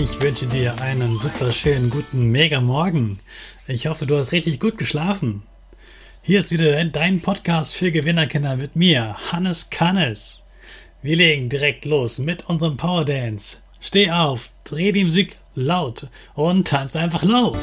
Ich wünsche dir einen super schönen guten Mega Morgen. Ich hoffe, du hast richtig gut geschlafen. Hier ist wieder dein Podcast für Gewinnerkinder mit mir, Hannes Kannes. Wir legen direkt los mit unserem Power Dance. Steh auf, dreh die Musik laut und tanz einfach los.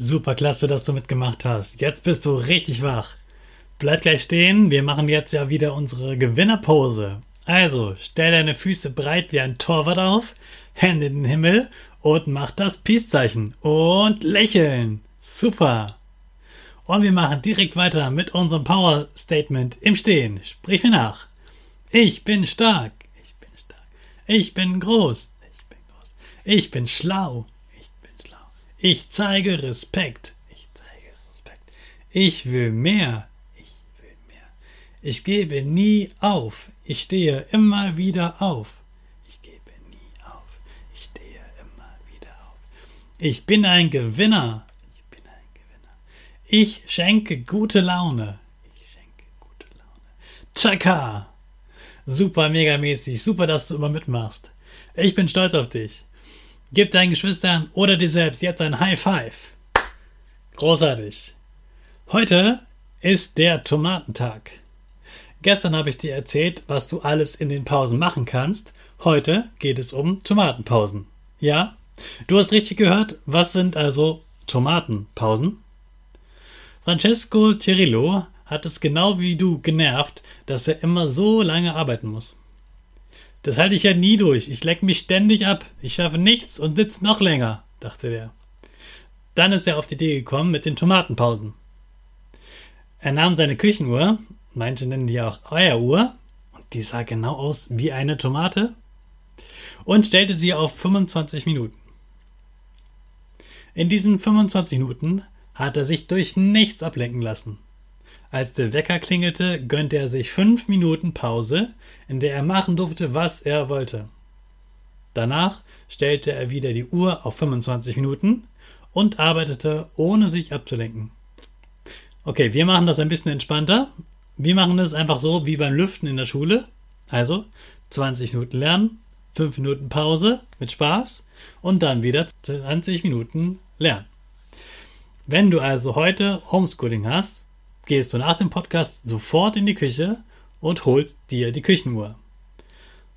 Super klasse, dass du mitgemacht hast. Jetzt bist du richtig wach. Bleib gleich stehen, wir machen jetzt ja wieder unsere Gewinnerpose. Also, stell deine Füße breit wie ein Torwart auf, Hände in den Himmel und mach das Peace-Zeichen und lächeln. Super. Und wir machen direkt weiter mit unserem Power Statement im Stehen. Sprich mir nach. Ich bin stark. Ich bin stark. Ich bin groß. Ich bin groß. Ich bin schlau. Ich zeige Respekt. Ich zeige Respekt. Ich will mehr. Ich will mehr. Ich gebe nie auf. Ich stehe immer wieder auf. Ich gebe nie auf. Ich stehe immer wieder auf. Ich bin ein Gewinner. Ich bin ein Gewinner. Ich schenke gute Laune. Ich schenke gute Laune. Chaka! Super megamäßig. Super, dass du immer mitmachst. Ich bin stolz auf dich. Gib deinen Geschwistern oder dir selbst jetzt ein High Five. Großartig. Heute ist der Tomatentag. Gestern habe ich dir erzählt, was du alles in den Pausen machen kannst. Heute geht es um Tomatenpausen. Ja? Du hast richtig gehört. Was sind also Tomatenpausen? Francesco Cirillo hat es genau wie du genervt, dass er immer so lange arbeiten muss. Das halte ich ja nie durch. Ich leck mich ständig ab. Ich schaffe nichts und sitze noch länger, dachte der. Dann ist er auf die Idee gekommen mit den Tomatenpausen. Er nahm seine Küchenuhr, manche nennen die auch Eieruhr, und die sah genau aus wie eine Tomate, und stellte sie auf 25 Minuten. In diesen 25 Minuten hat er sich durch nichts ablenken lassen. Als der Wecker klingelte, gönnte er sich fünf Minuten Pause, in der er machen durfte, was er wollte. Danach stellte er wieder die Uhr auf 25 Minuten und arbeitete, ohne sich abzulenken. Okay, wir machen das ein bisschen entspannter. Wir machen das einfach so wie beim Lüften in der Schule. Also 20 Minuten lernen, 5 Minuten Pause mit Spaß und dann wieder 20 Minuten lernen. Wenn du also heute Homeschooling hast, gehst du nach dem Podcast sofort in die Küche und holst dir die Küchenuhr.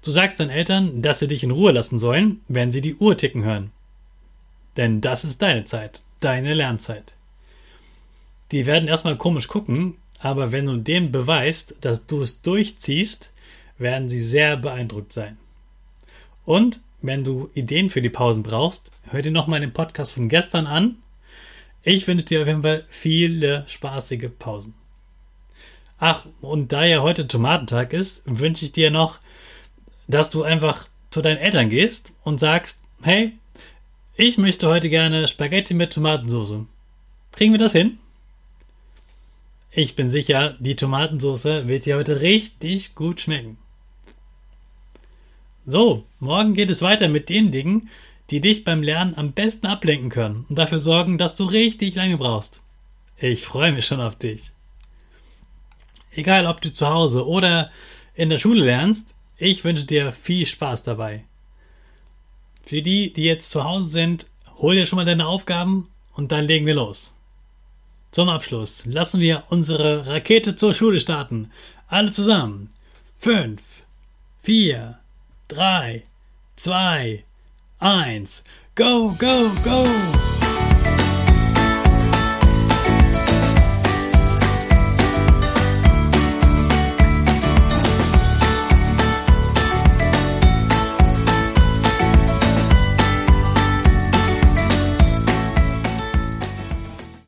Du sagst deinen Eltern, dass sie dich in Ruhe lassen sollen, wenn sie die Uhr ticken hören. Denn das ist deine Zeit, deine Lernzeit. Die werden erstmal komisch gucken, aber wenn du denen beweist, dass du es durchziehst, werden sie sehr beeindruckt sein. Und wenn du Ideen für die Pausen brauchst, hör dir nochmal den Podcast von gestern an ich wünsche dir auf jeden Fall viele spaßige Pausen. Ach, und da ja heute Tomatentag ist, wünsche ich dir noch, dass du einfach zu deinen Eltern gehst und sagst, hey, ich möchte heute gerne Spaghetti mit Tomatensauce. Kriegen wir das hin? Ich bin sicher, die Tomatensauce wird dir heute richtig gut schmecken. So, morgen geht es weiter mit den Dingen, die dich beim Lernen am besten ablenken können und dafür sorgen, dass du richtig lange brauchst. Ich freue mich schon auf dich. Egal, ob du zu Hause oder in der Schule lernst, ich wünsche dir viel Spaß dabei. Für die, die jetzt zu Hause sind, hol dir schon mal deine Aufgaben und dann legen wir los. Zum Abschluss lassen wir unsere Rakete zur Schule starten. Alle zusammen. Fünf, vier, drei, zwei, eins. Go, go, go!